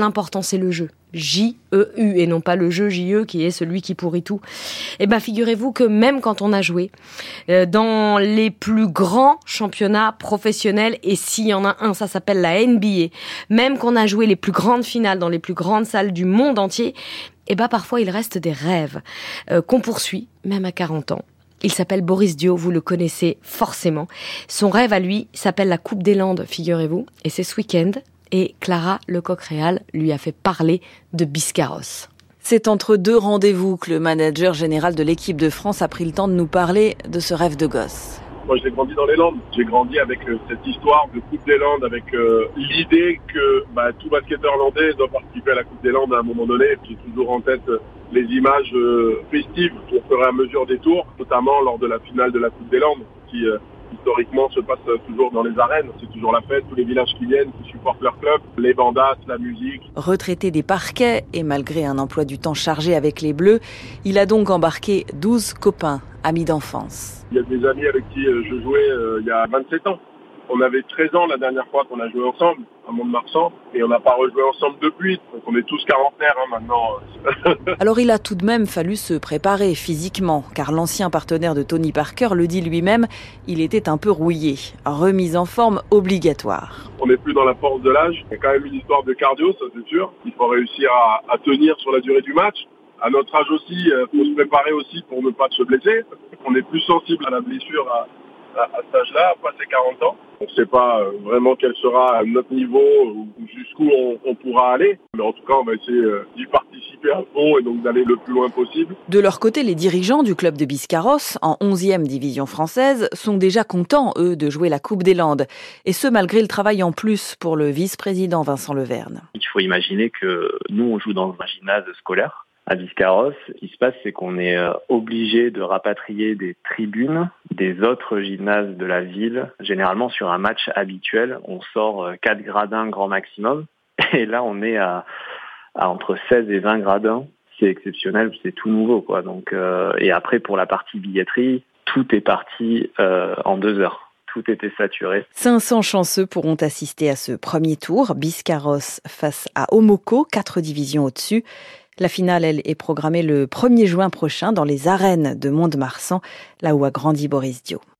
l'important c'est le jeu. J-E-U et non pas le jeu J-E qui est celui qui pourrit tout. Eh ben, figurez-vous que même quand on a joué euh, dans les plus grands championnats professionnels, et s'il y en a un, ça s'appelle la NBA, même qu'on a joué les plus grandes finales dans les plus grandes salles du monde entier, eh ben, parfois il reste des rêves euh, qu'on poursuit, même à 40 ans. Il s'appelle Boris Dio, vous le connaissez forcément. Son rêve à lui s'appelle la Coupe des Landes, figurez-vous, et c'est ce week-end et Clara Lecoq-Réal lui a fait parler de Biscarros. C'est entre deux rendez-vous que le manager général de l'équipe de France a pris le temps de nous parler de ce rêve de gosse. Moi, j'ai grandi dans les Landes. J'ai grandi avec euh, cette histoire de Coupe des Landes, avec euh, l'idée que bah, tout basketteur landais doit participer à la Coupe des Landes à un moment donné. J'ai toujours en tête euh, les images festives fur et à mesure des tours, notamment lors de la finale de la Coupe des Landes, qui historiquement se passe toujours dans les arènes. C'est toujours la fête, tous les villages qui viennent, supportent leur club, les bandas, la musique. Retraité des parquets et malgré un emploi du temps chargé avec les Bleus, il a donc embarqué 12 copains, amis d'enfance. Il y a des amis avec qui euh, je jouais euh, il y a 27 ans. On avait 13 ans la dernière fois qu'on a joué ensemble à Mont-de-Marsan et on n'a pas rejoué ensemble depuis. Donc on est tous quarantenaires hein, maintenant. Alors il a tout de même fallu se préparer physiquement car l'ancien partenaire de Tony Parker le dit lui-même, il était un peu rouillé. Remise en forme obligatoire. On n'est plus dans la force de l'âge. Il y a quand même une histoire de cardio, ça c'est sûr. Il faut réussir à, à tenir sur la durée du match à notre âge aussi, il euh, faut se préparer aussi pour ne pas se blesser. On est plus sensible à la blessure à, à, cet âge-là, passer 40 ans. On ne sait pas euh, vraiment quel sera notre niveau ou jusqu'où on, pourra aller. Mais en tout cas, on va essayer euh, d'y participer à fond et donc d'aller le plus loin possible. De leur côté, les dirigeants du club de Biscarros, en 11e division française, sont déjà contents, eux, de jouer la Coupe des Landes. Et ce, malgré le travail en plus pour le vice-président Vincent Leverne. Il faut imaginer que nous, on joue dans un gymnase scolaire à Biscarros, ce qui se passe, c'est qu'on est euh, obligé de rapatrier des tribunes des autres gymnases de la ville. Généralement, sur un match habituel, on sort 4 euh, gradins grand maximum. Et là, on est à, entre 16 et 20 gradins. C'est exceptionnel, c'est tout nouveau. quoi. Donc, euh, et après, pour la partie billetterie, tout est parti en deux heures tout était saturé. 500 chanceux pourront assister à ce premier tour. Biscarros face à Omoko, quatre divisions au-dessus. La finale, elle, est programmée le 1er juin prochain dans les arènes de Mont-de-Marsan, là où a grandi Boris Dio.